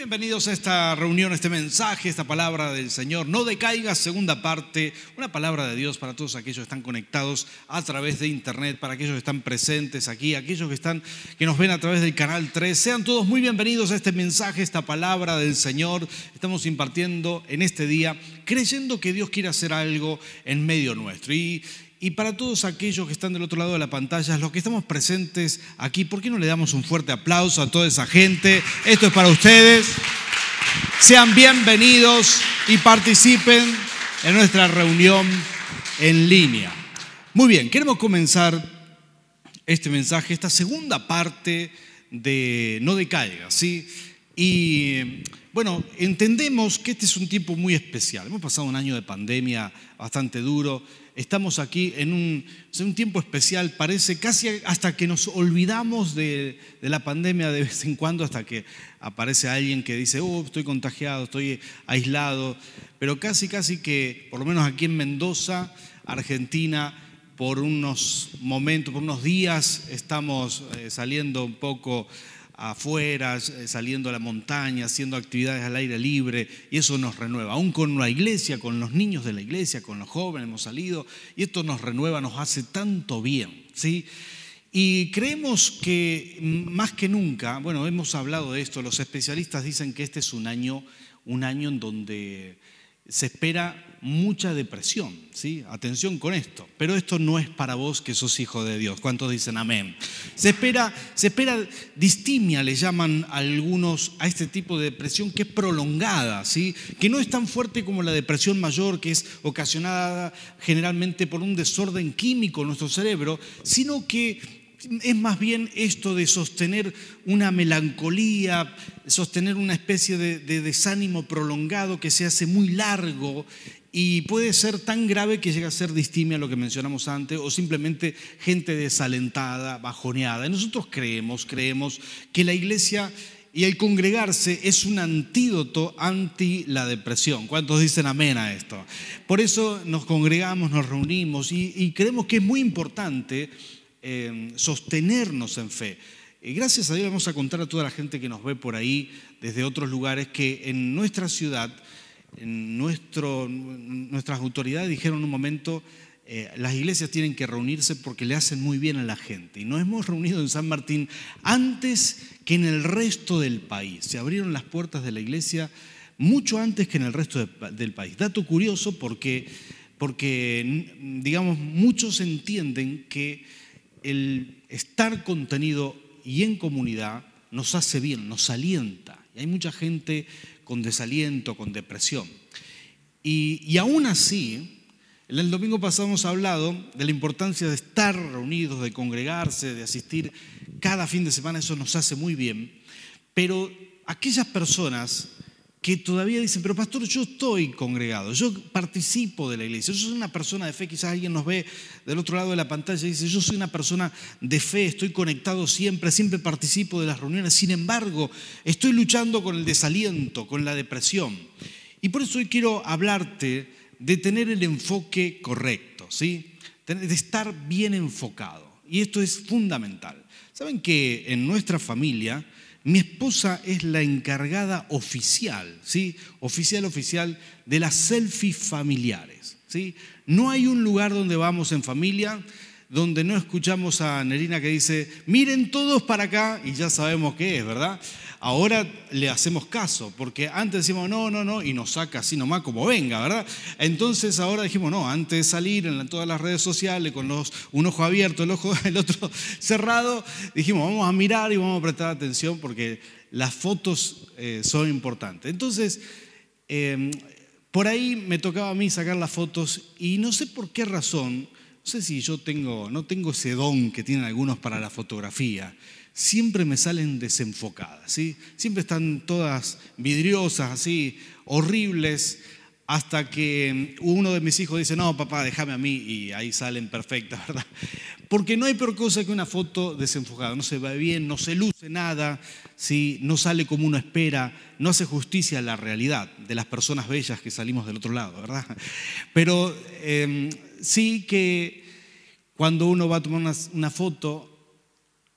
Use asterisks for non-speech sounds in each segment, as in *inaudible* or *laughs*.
bienvenidos a esta reunión, a este mensaje, esta palabra del Señor. No decaigas, segunda parte, una palabra de Dios para todos aquellos que están conectados a través de internet, para aquellos que están presentes aquí, aquellos que están que nos ven a través del canal 3. Sean todos muy bienvenidos a este mensaje, esta palabra del Señor. Estamos impartiendo en este día creyendo que Dios quiere hacer algo en medio nuestro. Y y para todos aquellos que están del otro lado de la pantalla, los que estamos presentes aquí, ¿por qué no le damos un fuerte aplauso a toda esa gente? Esto es para ustedes. Sean bienvenidos y participen en nuestra reunión en línea. Muy bien, queremos comenzar este mensaje, esta segunda parte de No decaiga, ¿sí? Y bueno, entendemos que este es un tiempo muy especial. Hemos pasado un año de pandemia bastante duro estamos aquí en un, tiempo especial, parece casi hasta que nos olvidamos de, la pandemia de vez en cuando, hasta que aparece alguien que dice, oh, estoy contagiado, estoy aislado, pero casi, casi que, por lo menos aquí en Mendoza, Argentina, por unos momentos, por unos días, estamos eh, saliendo un poco afuera, eh, saliendo a la montaña, haciendo actividades al aire libre, y eso nos renueva. Aún con la iglesia, con los niños de la iglesia, con los jóvenes hemos salido, y esto nos renueva, nos hace tanto bien, ¿sí? Y creemos que más que nunca, bueno, hemos hablado de esto, los especialistas dicen que este es un año, un año en donde se espera mucha depresión, ¿sí? Atención con esto, pero esto no es para vos que sos hijo de Dios. ¿Cuántos dicen amén? Se espera, se espera distimia, le llaman algunos a este tipo de depresión que es prolongada, ¿sí? Que no es tan fuerte como la depresión mayor que es ocasionada generalmente por un desorden químico en nuestro cerebro, sino que es más bien esto de sostener una melancolía, sostener una especie de, desánimo prolongado que se hace muy largo y puede ser tan grave que llega a ser distimia, lo que mencionamos antes, o simplemente gente desalentada, bajoneada. Y nosotros creemos, creemos que la iglesia y el congregarse es un antídoto anti la depresión. ¿Cuántos dicen amén a esto? Por eso nos congregamos, nos reunimos y creemos que es muy importante Em, sostenernos en fe. Y gracias a Dios vamos a contar a toda la gente que nos ve por ahí desde otros lugares que en nuestra ciudad, nuestras autoridades dijeron en un momento, eh, las iglesias tienen que reunirse porque le hacen muy bien a la gente. Y nos hemos reunido en San Martín antes que en el resto del país. Se abrieron las puertas de la iglesia mucho antes que en el resto del país. Dato curioso porque, porque digamos, muchos entienden que el estar contenido y en comunidad nos hace bien, nos alienta. Y hay mucha gente con desaliento, con depresión. Y, aún así, el domingo pasado hemos hablado de la importancia de estar reunidos, de congregarse, de asistir cada fin de semana, eso nos hace muy bien. Pero aquellas personas que todavía dicen, pero pastor, yo estoy congregado, yo participo de la iglesia, yo soy una persona de fe, quizás alguien nos ve del otro lado de la pantalla y dice, yo soy una persona de fe, estoy conectado siempre, siempre participo de las reuniones, sin embargo, estoy luchando con el desaliento, con la depresión. Y por eso hoy quiero hablarte de tener el enfoque correcto, ¿sí? de estar bien enfocado. Y esto es fundamental. ¿Saben que en nuestra familia mi esposa es la encargada oficial, ¿sí? Oficial, oficial de las selfies familiares, ¿sí? No hay un lugar donde vamos en familia donde no escuchamos a Nerina que dice, miren todos para acá y ya sabemos qué es, ¿verdad? Ahora le hacemos caso, porque antes decimos no, no, no, y nos saca así nomás como venga, ¿verdad? Entonces ahora dijimos, no, antes de salir en todas las redes sociales con los, un ojo abierto, el, ojo, *laughs* el otro cerrado, dijimos, vamos a mirar y vamos a prestar atención porque las fotos eh, son importantes. Entonces, em, por ahí me tocaba a mí sacar las fotos y no sé por qué razón, no sé si yo tengo, no tengo ese don que tienen algunos para la fotografía siempre me salen desenfocadas, ¿sí? Siempre están todas vidriosas, así, horribles, hasta que uno de mis hijos dice, no, papá, déjame a mí, y ahí salen perfectas, *laughs* ¿verdad? Porque no hay peor cosa que una foto desenfocada, no se ve bien, no se luce nada, ¿sí? no sale como uno espera, no hace justicia a la realidad de las personas bellas que salimos del otro lado, ¿verdad? Pero em, sí que cuando uno va a tomar una, una foto,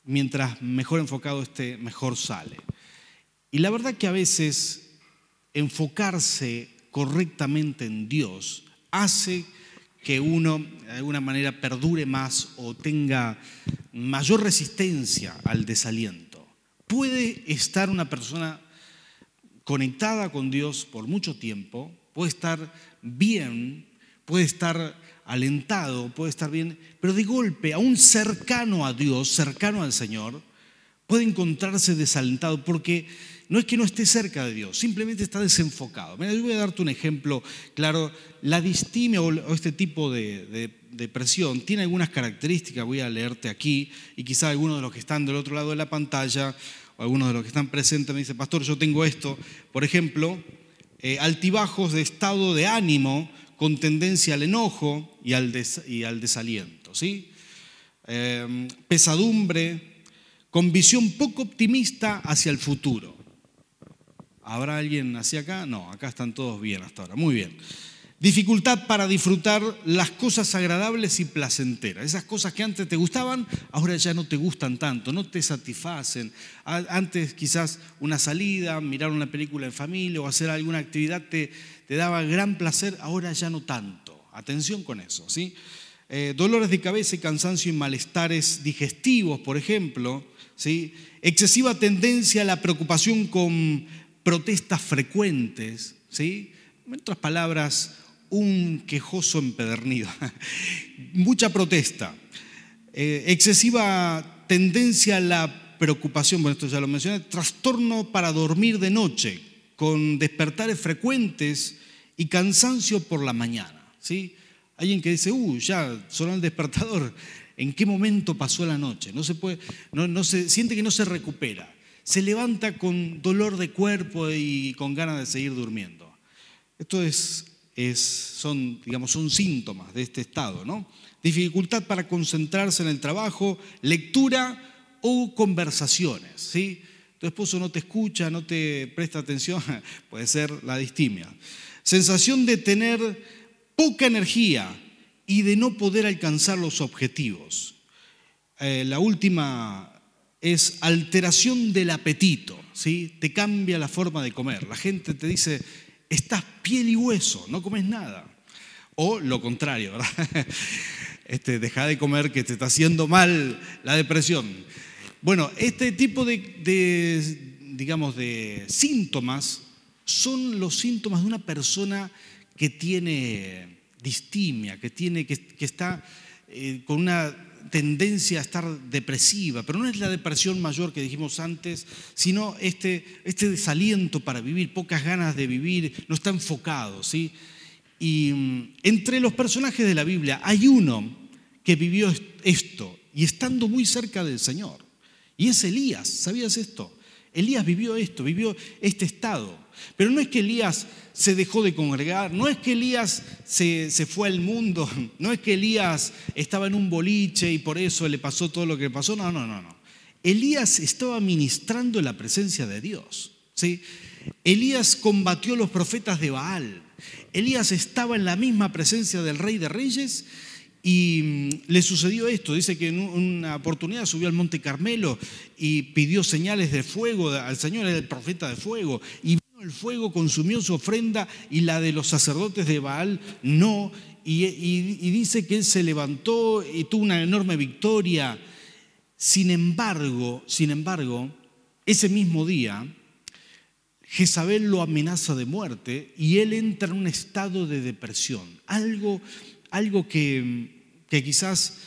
mientras mejor enfocado esté, mejor sale. Y la verdad que a veces enfocarse correctamente en Dios hace que uno de alguna manera perdure más o tenga mayor resistencia al desaliento. Puede estar una persona conectada con Dios por mucho tiempo, puede estar bien, puede estar alentado, puede estar bien, pero de golpe, aún cercano a Dios, cercano al Señor, puede encontrarse desalentado porque no es que no esté cerca de Dios, simplemente está desenfocado. Mira, yo voy a darte un ejemplo claro. La distimia o este tipo de, depresión tiene algunas características, voy a leerte aquí, y quizá algunos de los que están del otro lado de la pantalla o algunos de los que están presentes me dicen, pastor, yo tengo esto. Por ejemplo, eh, altibajos de estado de ánimo con tendencia al enojo y al, desaliento. ¿sí? Eh, pesadumbre, con visión poco optimista hacia el futuro. ¿Habrá alguien hacia acá? No, acá están todos bien hasta ahora. Muy bien. Dificultad para disfrutar las cosas agradables y placenteras. Esas cosas que antes te gustaban, ahora ya no te gustan tanto, no te satisfacen. Antes quizás una salida, mirar una película en familia o hacer alguna actividad te, te daba gran placer, ahora ya no tanto. Atención con eso, ¿sí? Eh, dolores de cabeza y cansancio y malestares digestivos, por ejemplo, ¿sí? excesiva tendencia a la preocupación con protestas frecuentes, ¿sí? en otras palabras, un quejoso empedernido, *laughs* mucha protesta, eh, excesiva tendencia a la preocupación, bueno, esto ya lo mencioné, trastorno para dormir de noche, con despertares frecuentes y cansancio por la mañana. ¿sí? Alguien que dice, uh, ya sonó el despertador, ¿en qué momento pasó la noche? No se puede, no, no se, siente que no se recupera se levanta con dolor de cuerpo y con ganas de seguir durmiendo. Esto es, son, digamos, son síntomas de este estado, ¿no? Dificultad para concentrarse en el trabajo, lectura o conversaciones, ¿sí? Tu esposo no te escucha, no te presta atención, *laughs* puede ser la distimia. Sensación de tener poca energía y de no poder alcanzar los objetivos. Eh, la última es alteración del apetito, ¿sí? te cambia la forma de comer. La gente te dice, estás piel y hueso, no comes nada. O lo contrario, ¿verdad? *laughs* Este, deja de comer que te está haciendo mal la depresión. Bueno, este tipo de, digamos, de síntomas son los síntomas de una persona que tiene distimia, que, tiene, que, está eh, con una tendencia a estar depresiva, pero no es la depresión mayor que dijimos antes, sino este, este desaliento para vivir, pocas ganas de vivir, no está enfocado. ¿sí? Y mm, entre los personajes de la Biblia hay uno que vivió esto y estando muy cerca del Señor. Y es Elías, ¿sabías esto? Elías vivió esto, vivió este estado. Pero no es que Elías se dejó de congregar, no es que Elías se, fue al mundo, *laughs* no es que Elías estaba en un boliche y por eso le pasó todo lo que le pasó, no, no, no, no. Elías estaba ministrando la presencia de Dios. ¿sí? Elías combatió a los profetas de Baal. Elías estaba en la misma presencia del rey de reyes y mm, le sucedió esto, dice que en una oportunidad subió al Monte Carmelo y pidió señales de fuego al Señor, era el profeta de fuego, y el fuego consumió su ofrenda y la de los sacerdotes de Baal no. Y, dice que él se levantó y tuvo una enorme victoria. Sin embargo, sin embargo, ese mismo día, Jezabel lo amenaza de muerte y él entra en un estado de depresión. Algo, algo que, que quizás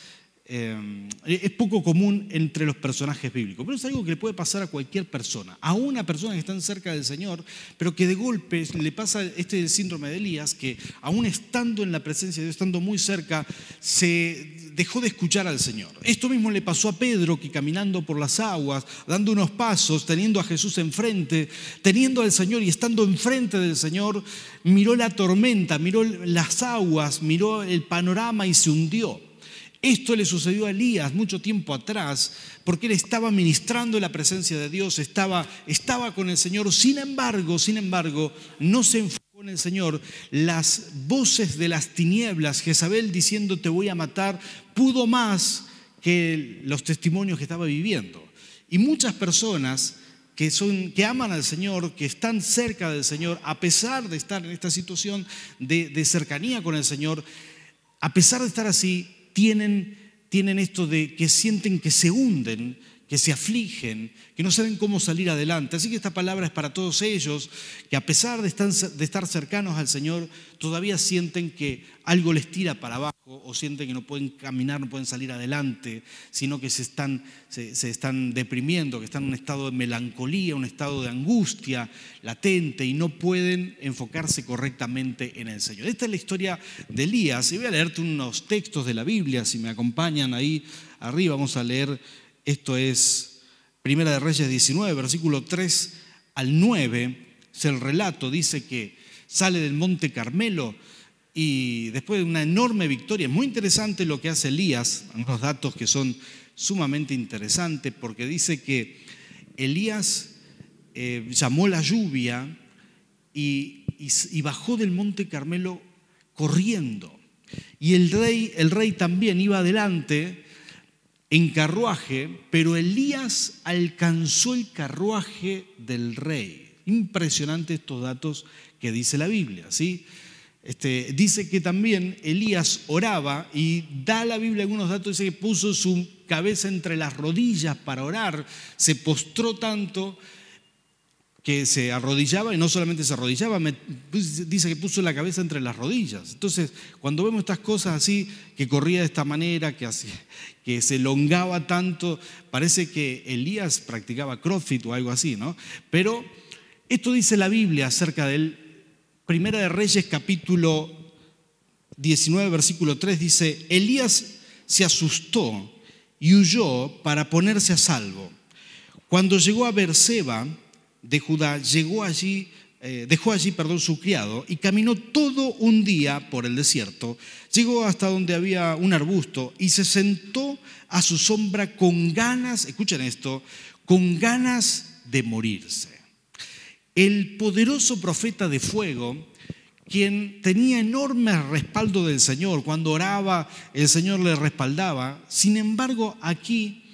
Em, es poco común entre los personajes bíblicos, pero es algo que le puede pasar a cualquier persona, a una persona que está cerca del Señor, pero que de golpe le pasa este síndrome de Elías, que aún estando en la presencia de Dios, estando muy cerca, se dejó de escuchar al Señor. Esto mismo le pasó a Pedro, que caminando por las aguas, dando unos pasos, teniendo a Jesús enfrente, teniendo al Señor y estando enfrente del Señor, miró la tormenta, miró las aguas, miró el panorama y se hundió. Esto le sucedió a Elías mucho tiempo atrás, porque él estaba ministrando la presencia de Dios, estaba, estaba con el Señor. Sin embargo, sin embargo, no se enfocó en el Señor. Las voces de las tinieblas, Jezabel diciendo te voy a matar, pudo más que los testimonios que estaba viviendo. Y muchas personas que, son, que aman al Señor, que están cerca del Señor, a pesar de estar en esta situación de, de cercanía con el Señor, a pesar de estar así, tienen, tienen esto de que sienten que se hunden, que se afligen, que no saben cómo salir adelante. Así que esta palabra es para todos ellos, que a pesar de estar, cercanos al Señor, todavía sienten que algo les tira para abajo o sienten que no pueden caminar, no pueden salir adelante, sino que se están, se, están deprimiendo, que están en un estado de melancolía, un estado de angustia latente y no pueden enfocarse correctamente en el Señor. Esta es la historia de Elías. Y voy a leerte unos textos de la Biblia, si me acompañan ahí arriba, vamos a leer esto es Primera de Reyes 19, versículo 3 al 9. Es el relato, dice que sale del monte Carmelo y después de una enorme victoria, es muy interesante lo que hace Elías, unos datos que son sumamente interesantes, porque dice que Elías eh, llamó la lluvia y, bajó del monte Carmelo corriendo. Y el rey, el rey también iba adelante en carruaje, pero Elías alcanzó el carruaje del rey. Impresionante estos datos que dice la Biblia, ¿sí? Este, dice que también Elías oraba y da la Biblia algunos datos, dice que puso su cabeza entre las rodillas para orar, se postró tanto que se arrodillaba y no solamente se arrodillaba, pues, dice que puso la cabeza entre las rodillas. Entonces, cuando vemos estas cosas así, que corría de esta manera, que, que se elongaba tanto, parece que Elías practicaba crossfit o algo así, ¿no? Pero esto dice la Biblia acerca del Primera de Reyes capítulo 19, versículo 3, dice, Elías se asustó y huyó para ponerse a salvo. Cuando llegó a Berseba, de Judá llegó allí, eh, dejó allí perdón, su criado y caminó todo un día por el desierto. Llegó hasta donde había un arbusto y se sentó a su sombra con ganas, escuchen esto, con ganas de morirse. El poderoso profeta de fuego, quien tenía enorme respaldo del Señor, cuando oraba el Señor le respaldaba, sin embargo aquí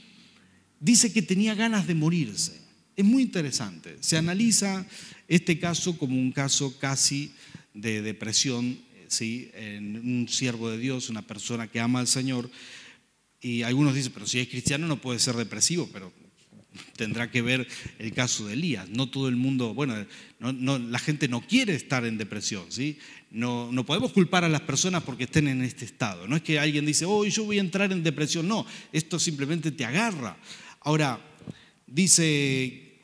dice que tenía ganas de morirse. Es muy interesante. Se analiza este caso como un caso casi de depresión, ¿sí? en un siervo de Dios, una persona que ama al Señor. Y algunos dicen, pero si es cristiano no puede ser depresivo, pero tendrá que ver el caso de Elías. No todo el mundo, bueno, no, la gente no quiere estar en depresión, ¿sí? No, no, podemos culpar a las personas porque estén en este estado. No es que alguien dice, oh, yo voy a entrar en depresión. No, esto simplemente te agarra. Ahora, dice,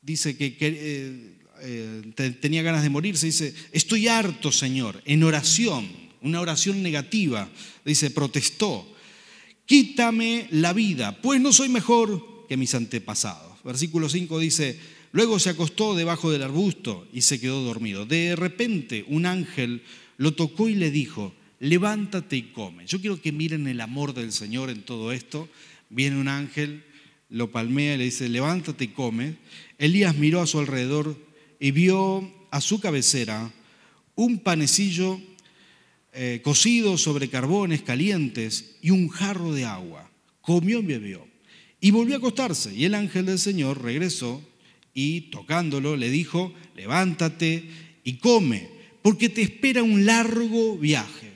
dice que, eh, eh, tenía ganas de morirse, dice, estoy harto, Señor, en oración, una oración negativa, dice, protestó, quítame la vida, pues no soy mejor mis antepasados. Versículo 5 dice, luego se acostó debajo del arbusto y se quedó dormido. De repente un ángel lo tocó y le dijo, levántate y come. Yo quiero que miren el amor del Señor en todo esto. Viene un ángel, lo palmea y le dice, levántate y come. Elías miró a su alrededor y vio a su cabecera un panecillo eh, cocido sobre carbones calientes y un jarro de agua. Comió y bebió. Y volvió a acostarse. Y el ángel del Señor regresó y tocándolo le dijo, levántate y come, porque te espera un largo viaje.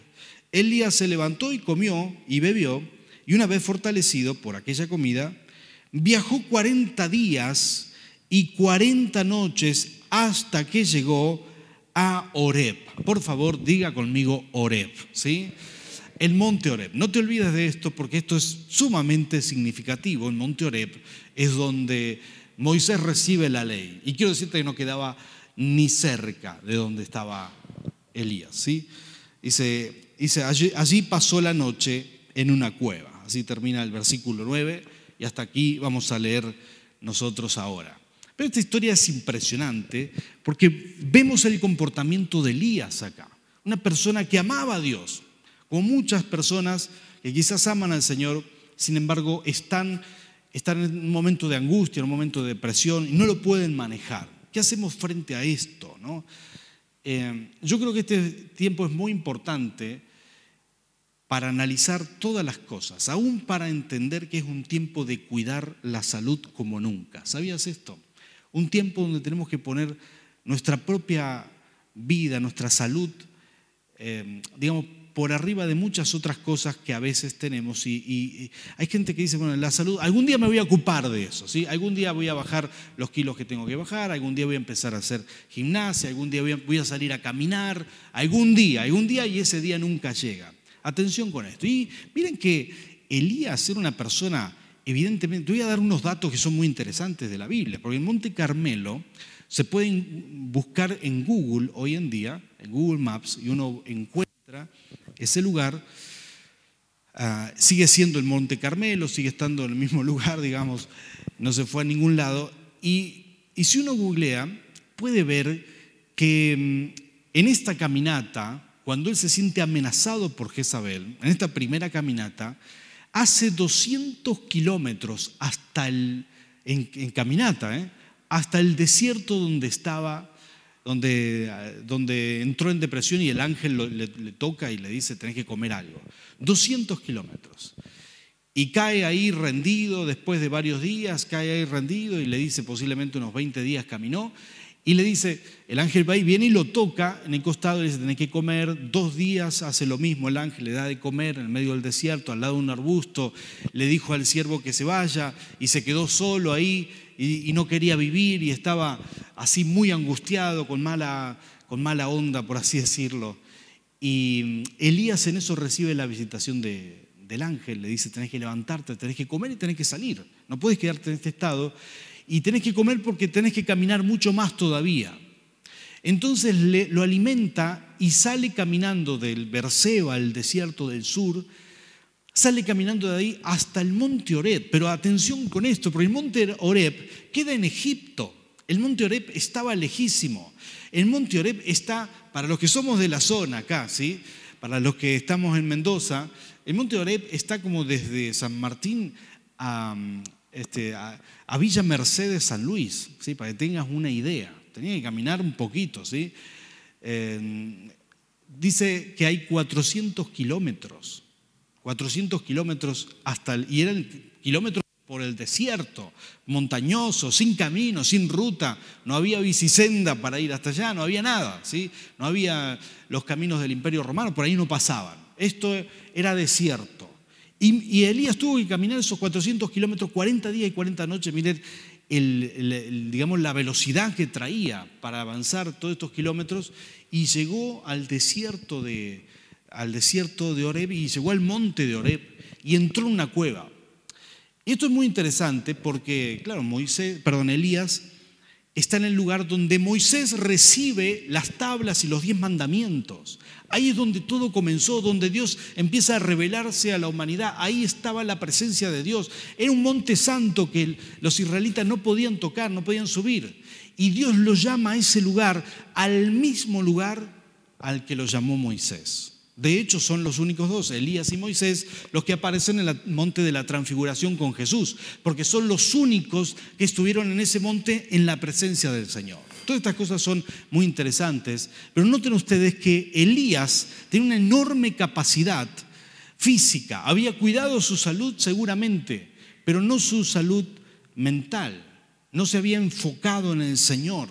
Elías se levantó y comió y bebió, y una vez fortalecido por aquella comida, Viajó 40 días y 40 noches hasta que llegó a Oreb. Por favor, diga conmigo Oreb, ¿sí? El monte Oreb. No te olvides de esto porque esto es sumamente significativo. El monte Oreb es donde Moisés recibe la ley. Y quiero decirte que no quedaba ni cerca de donde estaba Elías, ¿sí? Dice, allí, allí pasó la noche en una cueva. Así termina el versículo 9 y hasta aquí vamos a leer nosotros ahora. Pero esta historia es impresionante porque vemos el comportamiento de Elías acá, una persona que amaba a Dios, como muchas personas que quizás aman al Señor, sin embargo están, están en un momento de angustia, en un momento de depresión y no lo pueden manejar. ¿Qué hacemos frente a esto? No? Eh, yo creo que este tiempo es muy importante para analizar todas las cosas, aún para entender que es un tiempo de cuidar la salud como nunca. ¿Sabías esto? un tiempo donde tenemos que poner nuestra propia vida, nuestra salud, eh, digamos, por arriba de muchas otras cosas que a veces tenemos. Y, hay gente que dice, bueno, la salud, algún día me voy a ocupar de eso, ¿sí? Algún día voy a bajar los kilos que tengo que bajar, algún día voy a empezar a hacer gimnasia, algún día voy a, salir a caminar, algún día, algún día y ese día nunca llega. Atención con esto. Y miren que Elías era una persona, evidentemente, voy a dar unos datos que son muy interesantes de la Biblia, porque en Monte Carmelo se pueden buscar en Google hoy en día, en Google Maps, y uno encuentra ese lugar ah, sigue siendo el Monte Carmelo, sigue estando en el mismo *laughs* lugar, digamos, no se fue a ningún lado. Y, si uno googlea, puede ver que mm, en esta caminata, cuando él se siente amenazado por Jezabel, en esta primera caminata, hace 200 kilómetros hasta el, en, caminata, ¿eh? hasta el desierto donde estaba donde, donde entró en depresión y el ángel le, toca y le dice, tenés que comer algo. 200 kilómetros. Y cae ahí rendido después de varios días, cae ahí rendido y le dice, posiblemente unos 20 días caminó, y le dice, el ángel va y viene y lo toca en el costado y le dice, tenés que comer, dos días hace lo mismo, el ángel le da de comer en el medio del desierto, al lado de un arbusto, le dijo al siervo que se vaya y se quedó solo ahí y, no quería vivir y estaba así muy angustiado, con mala, con mala onda, por así decirlo. Y Elías en eso recibe la visitación del ángel, le dice, tenés que levantarte, tenés que comer y tenés que salir, no puedes quedarte en este estado y tenés que comer porque tenés que caminar mucho más todavía. Entonces lo alimenta y sale caminando del Berseba, al desierto del sur, sale caminando de ahí hasta el monte Oreb. Pero atención con esto, porque el monte Oreb queda en Egipto. El monte Oreb estaba lejísimo. El monte Oreb está, para los que somos de la zona acá, ¿sí? para los que estamos en Mendoza, el monte Oreb está como desde San Martín a, este, Villa Mercedes San Luis, para que tengas una idea. Tenía que caminar un poquito. ¿sí? Eh, dice que hay 400 kilómetros 400 kilómetros hasta el, y eran kilómetros por el desierto, montañoso, sin camino, sin ruta, no había bicisenda para ir hasta allá, no había nada, ¿sí? no había los caminos del imperio romano, por ahí no pasaban. Esto era desierto. Y, Elías tuvo que caminar esos 400 kilómetros 40 días y 40 noches, miren digamos, la velocidad que traía para avanzar todos estos kilómetros y llegó al desierto de, al desierto de Oreb y llegó al monte de Oreb y entró en una cueva. Y esto es muy interesante porque, claro, Moisés, perdón, Elías está en el lugar donde Moisés recibe las tablas y los diez mandamientos. Ahí es donde todo comenzó, donde Dios empieza a revelarse a la humanidad. Ahí estaba la presencia de Dios. Era un monte santo que los israelitas no podían tocar, no podían subir. Y Dios lo llama a ese lugar, al mismo lugar al que lo llamó Moisés. De hecho, son los únicos dos, Elías y Moisés, los que aparecen en el monte de la transfiguración con Jesús, porque son los únicos que estuvieron en ese monte en la presencia del Señor. Todas estas cosas son muy interesantes, pero noten ustedes que Elías tiene una enorme capacidad física, había cuidado su salud seguramente, pero no su salud mental, no se había enfocado en el Señor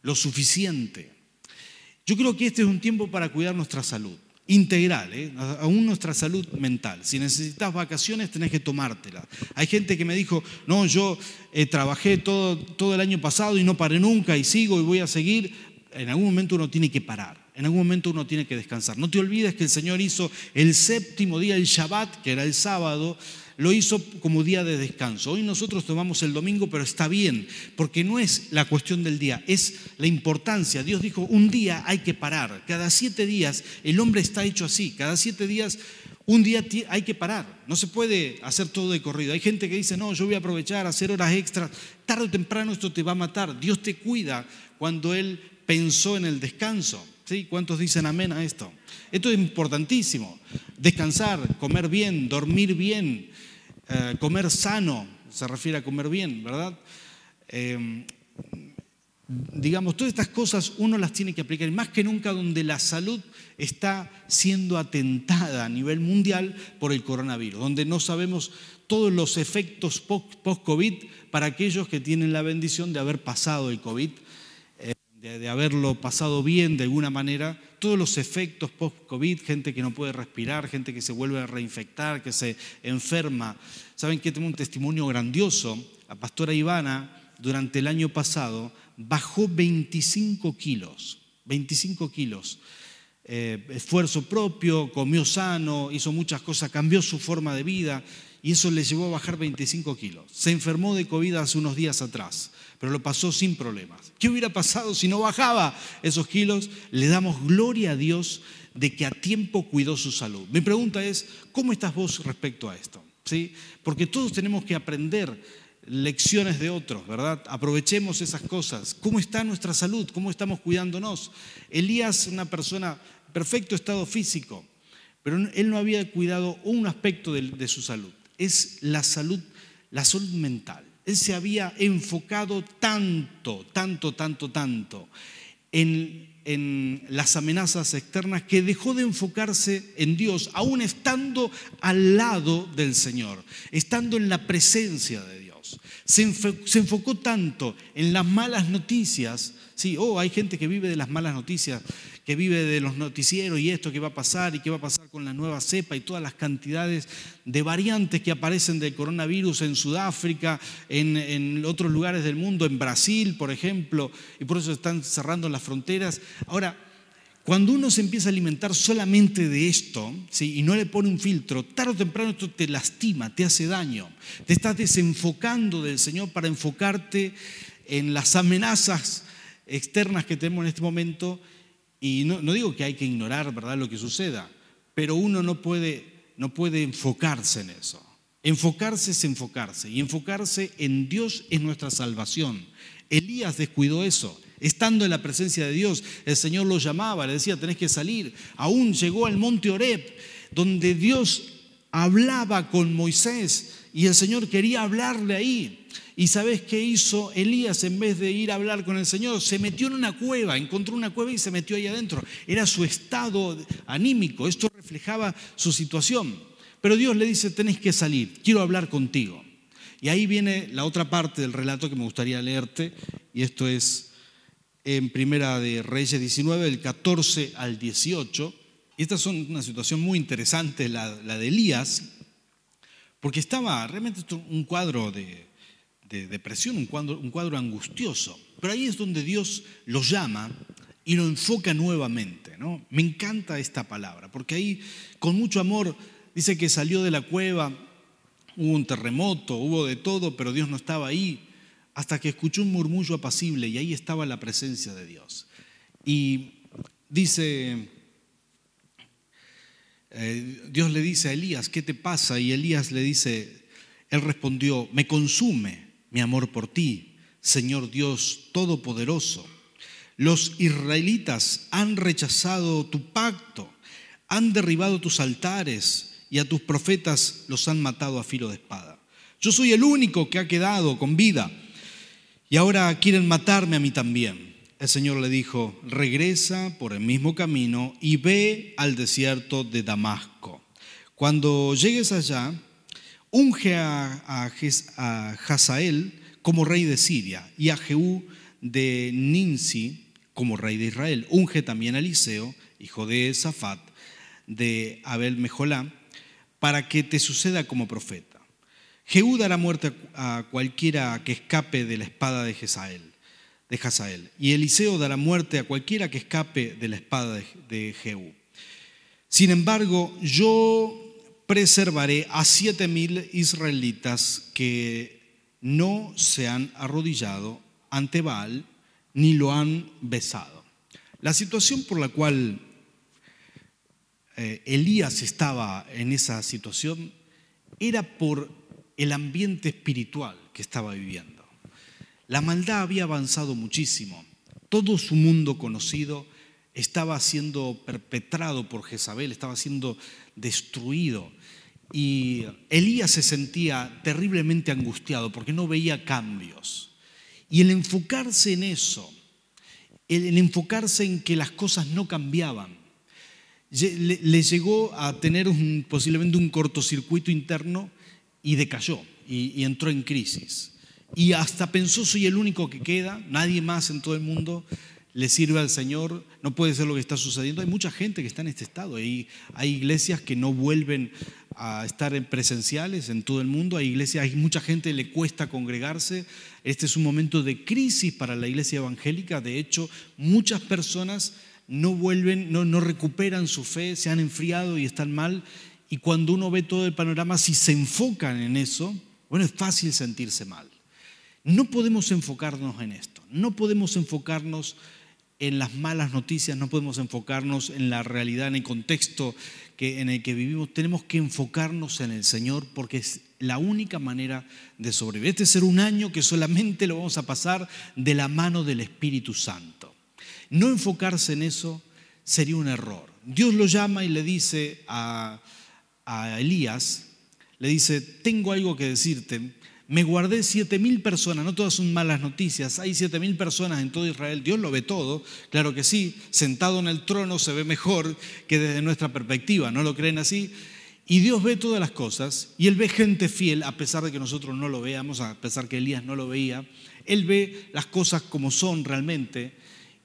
lo suficiente. Yo creo que este es un tiempo para cuidar nuestra salud integral, ¿eh? aún nuestra salud mental. Si necesitas vacaciones, tenés que tomártela. Hay gente que me dijo, no, yo eh, trabajé todo, todo el año pasado y no paré nunca y sigo y voy a seguir. En algún momento uno tiene que parar, en algún momento uno tiene que descansar. No te olvides que el Señor hizo el séptimo día, el Shabbat, que era el sábado, lo hizo como día de descanso. Hoy nosotros tomamos el domingo, pero está bien, porque no es la cuestión del día, es la importancia. Dios dijo, un día hay que parar. Cada siete días el hombre está hecho así. Cada siete días un día hay que parar. No se puede hacer todo de corrido. Hay gente que dice, no, yo voy a aprovechar, hacer horas extras. Tarde o temprano esto te va a matar. Dios te cuida cuando Él pensó en el descanso. ¿Sí? ¿Cuántos dicen amén a esto? Esto es importantísimo. Descansar, comer bien, dormir bien, eh, comer sano, se refiere a comer bien, ¿verdad? Eh, digamos, todas estas cosas uno las tiene que aplicar, más que nunca donde la salud está siendo atentada a nivel mundial por el coronavirus, donde no sabemos todos los efectos post-COVID para aquellos que tienen la bendición de haber pasado el COVID, eh, de, haberlo pasado bien de alguna manera, todos los efectos post-COVID, gente que no puede respirar, gente que se vuelve a reinfectar, que se enferma. Saben que tengo un testimonio grandioso. La pastora Ivana, durante el año pasado, bajó 25 kilos, 25 kilos. Eh, esfuerzo propio, comió sano, hizo muchas cosas, cambió su forma de vida y eso le llevó a bajar 25 kilos. Se enfermó de COVID hace unos días atrás, pero lo pasó sin problemas. ¿Qué hubiera pasado si no bajaba esos kilos? Le damos gloria a Dios de que a tiempo cuidó su salud. Mi pregunta es, ¿cómo estás vos respecto a esto? ¿Sí? Porque todos tenemos que aprender lecciones de otros, ¿verdad? Aprovechemos esas cosas. ¿Cómo está nuestra salud? ¿Cómo estamos cuidándonos? Elías, una persona perfecto estado físico, pero él no había cuidado un aspecto de, su salud, es la salud, la salud mental. Él se había enfocado tanto, tanto, tanto, tanto en, las amenazas externas que dejó de enfocarse en Dios, aún estando al lado del Señor, estando en la presencia de Dios. Se, enfocó tanto en las malas noticias. Sí, oh, hay gente que vive de las malas noticias, que vive de los noticieros y esto que va a pasar y qué va a pasar con la nueva cepa y todas las cantidades de variantes que aparecen del coronavirus en Sudáfrica, en, en otros lugares del mundo, en Brasil, por ejemplo, y por eso están cerrando las fronteras. Ahora, cuando uno se empieza a alimentar solamente de esto ¿sí? y no le pone un filtro, tarde o temprano esto te lastima, te hace daño. Te estás desenfocando del Señor para enfocarte en las amenazas externas que tenemos en este momento. Y no, digo que hay que ignorar ¿verdad? lo que suceda, pero uno no puede, no puede enfocarse en eso. Enfocarse es enfocarse. Y enfocarse en Dios es nuestra salvación. Elías descuidó eso. Estando en la presencia de Dios, el Señor lo llamaba, le decía, tenés que salir. Aún llegó al monte Oreb, donde Dios hablaba con Moisés y el Señor quería hablarle ahí. ¿Y sabes qué hizo Elías en vez de ir a hablar con el Señor? Se metió en una cueva, encontró una cueva y se metió ahí adentro. Era su estado anímico, esto reflejaba su situación. Pero Dios le dice, tenés que salir, quiero hablar contigo. Y ahí viene la otra parte del relato que me gustaría leerte, y esto es en Primera de Reyes 19, del 14 al 18. Y esta es una situación muy interesante, la, de Elías, porque estaba realmente un cuadro de, depresión, un cuadro, angustioso. Pero ahí es donde Dios lo llama y lo enfoca nuevamente. ¿no? Me encanta esta palabra, porque ahí con mucho amor dice que salió de la cueva, hubo un terremoto, hubo de todo, pero Dios no estaba ahí hasta que escuchó un murmullo apacible y ahí estaba la presencia de Dios. Y dice, eh, Dios le dice a Elías, ¿qué te pasa? Y Elías le dice, él respondió, me consume mi amor por ti, Señor Dios Todopoderoso. Los israelitas han rechazado tu pacto, han derribado tus altares y a tus profetas los han matado a filo de espada. Yo soy el único que ha quedado con vida y ahora quieren matarme a mí también. El Señor le dijo, regresa por el mismo camino y ve al desierto de Damasco. Cuando llegues allá, unge a, a, Hazael como rey de Siria y a Jehú de Ninsi como rey de Israel. Unge también a Eliseo, hijo de Safat, de Abel Mejolá, para que te suceda como profeta. Jehú dará muerte a cualquiera que escape de la espada de Jezael, de Hazael, y Eliseo dará muerte a cualquiera que escape de la espada de Jehú. Sin embargo, yo preservaré a siete mil israelitas que no se han arrodillado ante Baal ni lo han besado. La situación por la cual eh, Elías estaba en esa situación era por el ambiente espiritual que estaba viviendo. La maldad había avanzado muchísimo. Todo su mundo conocido estaba siendo perpetrado por Jezabel, estaba siendo destruido. Y Elías se sentía terriblemente angustiado porque no veía cambios. Y el enfocarse en eso, el, enfocarse en que las cosas no cambiaban. Le, llegó a tener posiblemente un cortocircuito interno y decayó y, entró en crisis. Y hasta pensó, soy el único que queda, nadie más en todo el mundo le sirve al Señor, no puede ser lo que está sucediendo. Hay mucha gente que está en este estado, hay, iglesias que no vuelven a estar en presenciales en todo el mundo, hay iglesias, hay mucha gente que le cuesta congregarse. Este es un momento de crisis para la iglesia evangélica, de hecho, muchas personas no vuelven, no recuperan su fe, se han enfriado y están mal. Y cuando uno ve todo el panorama, si se enfocan en eso, bueno, es fácil sentirse mal. No podemos enfocarnos en esto, no podemos enfocarnos en las malas noticias, no podemos enfocarnos en la realidad, en el contexto en el que vivimos. Tenemos que enfocarnos en el Señor porque es la única manera de sobrevivir. Este ser un año que solamente lo vamos a pasar de la mano del Espíritu Santo. No enfocarse en eso sería un error. Dios lo llama y le dice a, a Elías, le dice, tengo algo que decirte. Me guardé siete mil personas, no todas son malas noticias, hay siete mil personas en todo Israel, Dios lo ve todo, claro que sí, sentado en el trono se ve mejor que desde nuestra perspectiva, ¿no lo creen así? Y Dios ve todas las cosas y Él ve gente fiel, a pesar de que nosotros no lo veamos, a pesar que Elías no lo veía, Él ve las cosas como son realmente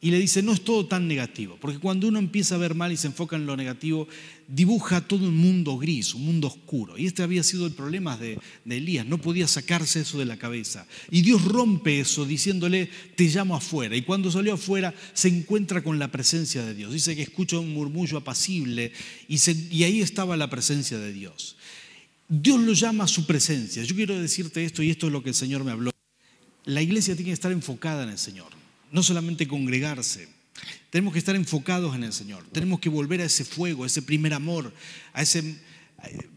y le dice, no es todo tan negativo, porque cuando uno empieza a ver mal y se enfoca en lo negativo, dibuja todo un mundo gris, un mundo oscuro. Y este había sido el problema de, Elías, no podía sacarse eso de la cabeza. Y Dios rompe eso diciéndole, te llamo afuera. Y cuando salió afuera se encuentra con la presencia de Dios. Dice que escucha un murmullo apacible y, y ahí estaba la presencia de Dios. Dios lo llama a su presencia. Yo quiero decirte esto y esto es lo que el Señor me habló. La iglesia tiene que estar enfocada en el Señor no solamente congregarse. Tenemos que estar enfocados en el Señor. Tenemos que volver a ese fuego, a ese primer amor, a ese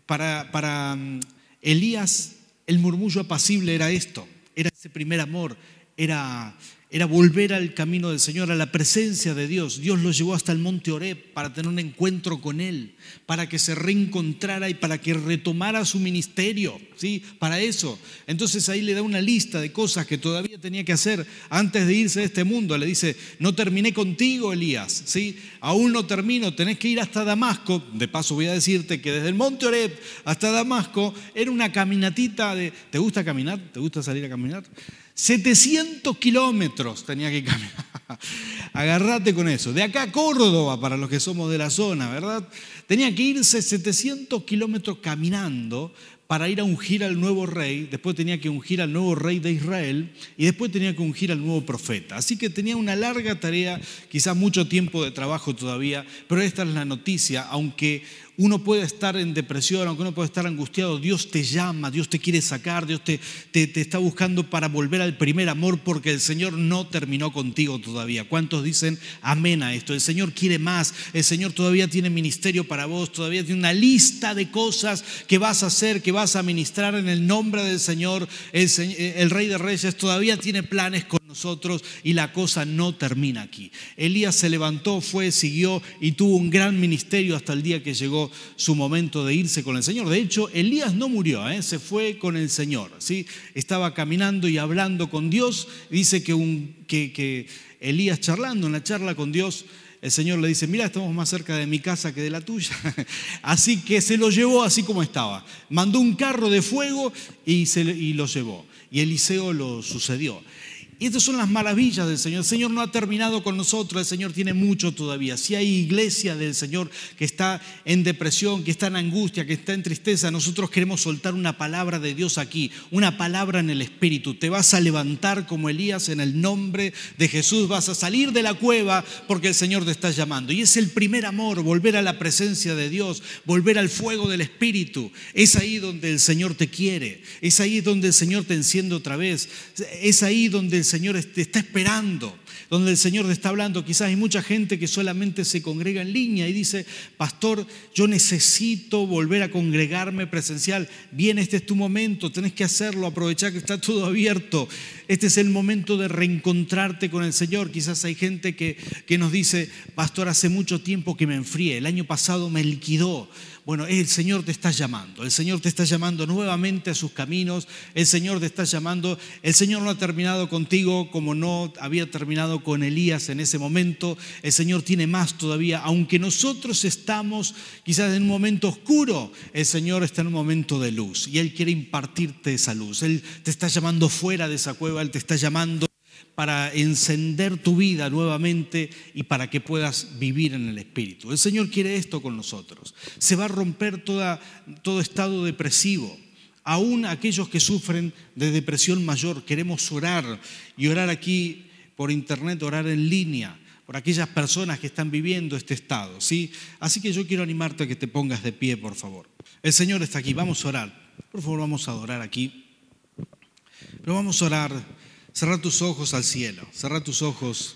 para, para mm, Elías el murmullo apacible era esto, era ese primer amor, era era volver al camino del Señor, a la presencia de Dios. Dios lo llevó hasta el monte Oreb para tener un encuentro con Él, para que se reencontrara y para que retomara su ministerio, ¿sí? Para eso. Entonces ahí le da una lista de cosas que todavía tenía que hacer antes de irse de este mundo. Le dice, no terminé contigo, Elías, ¿sí? Aún no termino, tenés que ir hasta Damasco. De paso voy a decirte que desde el monte Oreb hasta Damasco era una caminatita de... ¿Te gusta caminar? ¿Te gusta salir a caminar? 700 kilómetros tenía que caminar. *laughs* Agarrate con eso. De acá a Córdoba, para los que somos de la zona, ¿verdad? Tenía que irse 700 kilómetros caminando para ir a ungir al nuevo rey, después tenía que ungir al nuevo rey de Israel y después tenía que ungir al nuevo profeta. Así que tenía una larga tarea, quizás mucho tiempo de trabajo todavía, pero esta es la noticia, aunque uno puede estar en depresión, aunque uno puede estar angustiado, Dios te llama, Dios te quiere sacar, Dios te, te, está buscando para volver al primer amor porque el Señor no terminó contigo todavía. ¿Cuántos dicen amén a esto? El Señor quiere más, el Señor todavía tiene ministerio para vos, todavía tiene una lista de cosas que vas a hacer, que vas a ministrar en el nombre del Señor. El, el Rey de Reyes todavía tiene planes con y la cosa no termina aquí. Elías se levantó, fue, siguió y tuvo un gran ministerio hasta el día que llegó su momento de irse con el Señor. De hecho, Elías no murió, ¿eh? se fue con el Señor. ¿sí? Estaba caminando y hablando con Dios. Dice que Elías charlando en la charla con Dios, el Señor le dice, mira, estamos más cerca de mi casa que de la tuya. *laughs* así que se lo llevó así como estaba. Mandó un carro de fuego y, se, y lo llevó. Y Eliseo lo sucedió. Y estas son las maravillas del Señor. El Señor no ha terminado con nosotros, el Señor tiene mucho todavía. Si hay iglesia del Señor que está en depresión, que está en angustia, que está en tristeza, nosotros queremos soltar una palabra de Dios aquí, una palabra en el Espíritu. Te vas a levantar como Elías en el nombre de Jesús, vas a salir de la cueva porque el Señor te está llamando. Y es el primer amor, volver a la presencia de Dios, volver al fuego del Espíritu. Es ahí donde el Señor te quiere, es ahí donde el Señor te enciende otra vez, es ahí donde el Señor te está esperando, donde el Señor te está hablando. Quizás hay mucha gente que solamente se congrega en línea y dice, pastor, yo necesito volver a congregarme presencial. Bien, este es tu momento, tenés que hacerlo, aprovechar que está todo abierto. Este es el momento de reencontrarte con el Señor. Quizás hay gente que, que nos dice, pastor, hace mucho tiempo que me enfrié, el año pasado me liquidó. Bueno, el Señor te está llamando, el Señor te está llamando nuevamente a sus caminos, el Señor te está llamando, el Señor no ha terminado contigo como no había terminado con Elías en ese momento, el Señor tiene más todavía. Aunque nosotros estamos quizás en un momento oscuro, el Señor está en un momento de luz y Él quiere impartirte esa luz. Él te está llamando fuera de esa cueva, Él te está llamando para encender tu vida nuevamente y para que puedas vivir en el Espíritu. El Señor quiere esto con nosotros. Se va a romper toda, todo estado depresivo. Aún aquellos que sufren de depresión mayor, queremos orar y orar aquí por internet, orar en línea por aquellas personas que están viviendo este estado, ¿sí? Así que yo quiero animarte a que te pongas de pie, por favor. El Señor está aquí, vamos a orar. Por favor, vamos a adorar aquí. Pero vamos a orar Cerra tus ojos al cielo, cerra tus ojos.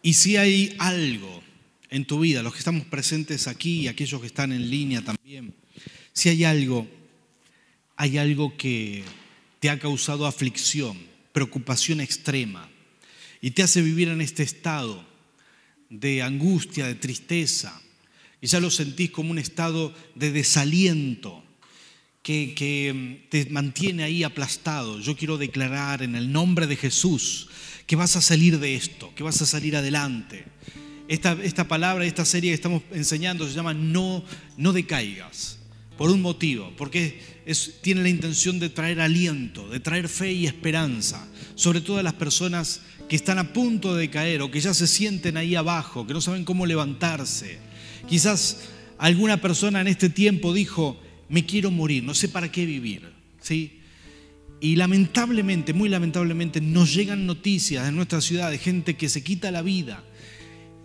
Y si hay algo en tu vida, los que estamos presentes aquí y aquellos que están en línea también, si hay algo, hay algo que te ha causado aflicción, preocupación extrema y te hace vivir en este estado de angustia, de tristeza, y ya lo sentís como un estado de desaliento, que, mm, te mantiene ahí aplastado. Yo quiero declarar en el nombre de Jesús que vas a salir de esto, que vas a salir adelante. Esta, esta palabra, esta serie que estamos enseñando se llama No, no decaigas, por un motivo, porque tiene la intención de traer aliento, de traer fe y esperanza, sobre todo a las personas que están a punto de caer o que ya se sienten ahí abajo, que no saben cómo levantarse. Quizás alguna persona en este tiempo dijo, me quiero morir, no sé para qué vivir. ¿sí? Y lamentablemente, muy lamentablemente, nos llegan noticias en nuestra ciudad de gente que se quita la vida.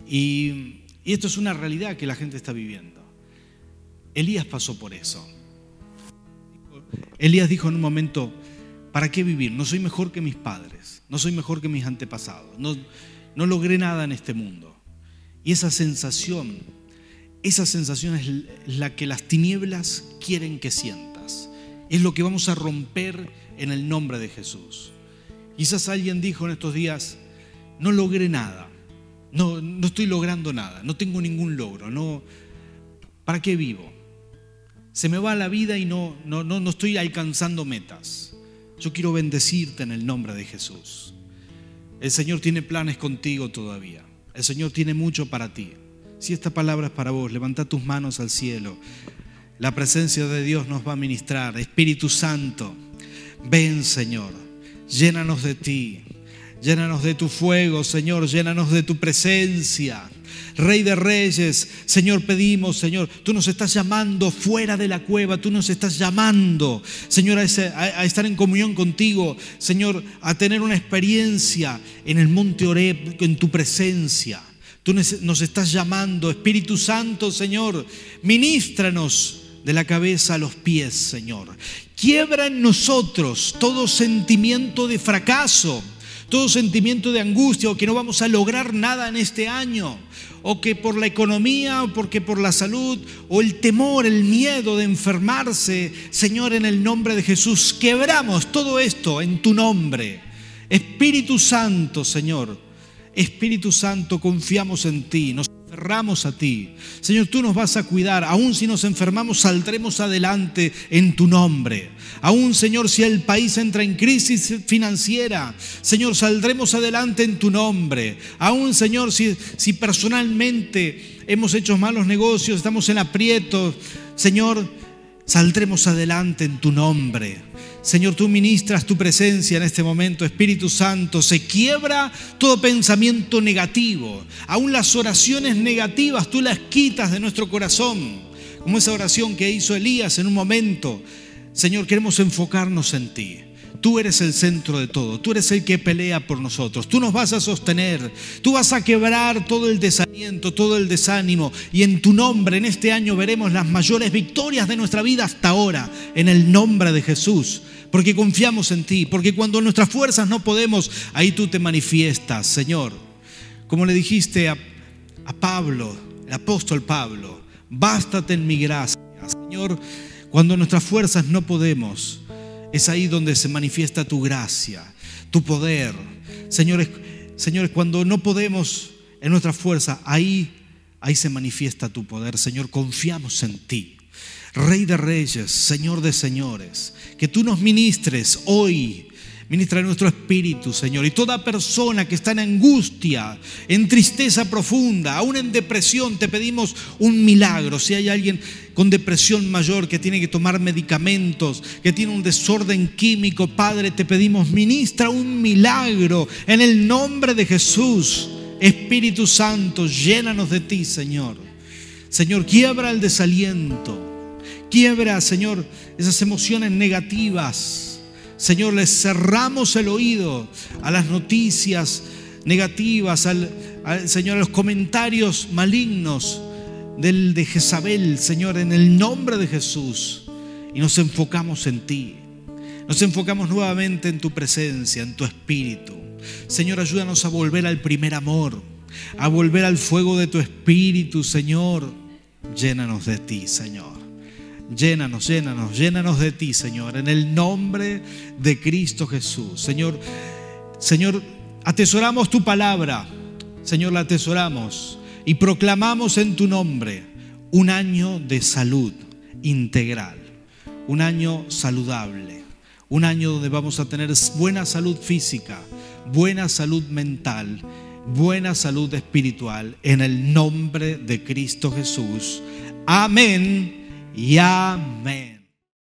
Y, y esto es una realidad que la gente está viviendo. Elías pasó por eso. Elías dijo en un momento, ¿para qué vivir? No soy mejor que mis padres, no soy mejor que mis antepasados, no, no logré nada en este mundo. Y esa sensación esa sensación es la que las tinieblas quieren que sientas. Es lo que vamos a romper en el nombre de Jesús. Quizás alguien dijo en estos días, no logré nada, no, no estoy logrando nada, no tengo ningún logro, no, ¿para qué vivo? Se me va la vida y no, no, no, no estoy alcanzando metas. Yo quiero bendecirte en el nombre de Jesús. El Señor tiene planes contigo todavía. El Señor tiene mucho para ti. Si esta palabra es para vos, levanta tus manos al cielo. La presencia de Dios nos va a ministrar. Espíritu Santo, ven Señor, llénanos de ti. Llénanos de tu fuego, Señor, llénanos de tu presencia. Rey de Reyes, Señor, pedimos, Señor, tú nos estás llamando fuera de la cueva, tú nos estás llamando, Señor, a, estar en comunión contigo, Señor, a tener una experiencia en el monte Oreb, en tu presencia. Tú nos estás llamando, Espíritu Santo, Señor, ministranos de la cabeza a los pies, Señor. Quiebra en nosotros todo sentimiento de fracaso, todo sentimiento de angustia o que no vamos a lograr nada en este año, o que por la economía, o porque por la salud, o el temor, el miedo de enfermarse, Señor, en el nombre de Jesús, quebramos todo esto en tu nombre. Espíritu Santo, Señor Espíritu Santo, confiamos en ti, nos aferramos a ti. Señor, tú nos vas a cuidar. Aún si nos enfermamos, saldremos adelante en tu nombre. Aún, Señor, si el país entra en crisis financiera, Señor, saldremos adelante en tu nombre. Aún, Señor, si, si personalmente hemos hecho malos negocios, estamos en aprietos, Señor, saldremos adelante en tu nombre. Señor, tú ministras tu presencia en este momento, Espíritu Santo, se quiebra todo pensamiento negativo, aún las oraciones negativas tú las quitas de nuestro corazón, como esa oración que hizo Elías en un momento. Señor, queremos enfocarnos en ti. Tú eres el centro de todo, tú eres el que pelea por nosotros, tú nos vas a sostener, tú vas a quebrar todo el desaliento, todo el desánimo y en tu nombre en este año veremos las mayores victorias de nuestra vida hasta ahora, en el nombre de Jesús, porque confiamos en ti, porque cuando nuestras fuerzas no podemos, ahí tú te manifiestas, Señor. Como le dijiste a, a Pablo, el apóstol Pablo, bástate en mi gracia, Señor, cuando nuestras fuerzas no podemos es ahí donde se manifiesta tu gracia, tu poder. Señores, señores, cuando no podemos en nuestra fuerza, ahí, ahí se manifiesta tu poder. Señor, confiamos en ti. Rey de reyes, Señor de señores, que tú nos ministres hoy Ministra nuestro espíritu, Señor. Y toda persona que está en angustia, en tristeza profunda, aún en depresión, te pedimos un milagro. Si hay alguien con depresión mayor que tiene que tomar medicamentos, que tiene un desorden químico, Padre, te pedimos, ministra un milagro en el nombre de Jesús. Espíritu Santo, llénanos de ti, Señor. Señor, quiebra el desaliento. Quiebra, Señor, esas emociones negativas Señor, les cerramos el oído a las noticias negativas, al, Señor, a los comentarios malignos del, de Jezabel, Señor, en el nombre de Jesús. Y nos enfocamos en ti. Nos enfocamos nuevamente en tu presencia, en tu espíritu. Señor, ayúdanos a volver al primer amor, a volver al fuego de tu espíritu, Señor. Llénanos de ti, Señor. Llénanos, llénanos, llénanos de ti, Señor, en el nombre de Cristo Jesús. Señor, Señor, atesoramos tu palabra. Señor, la atesoramos y proclamamos en tu nombre un año de salud integral, un año saludable, un año donde vamos a tener buena salud física, buena salud mental, buena salud espiritual, en el nombre de Cristo Jesús. Amén y amén.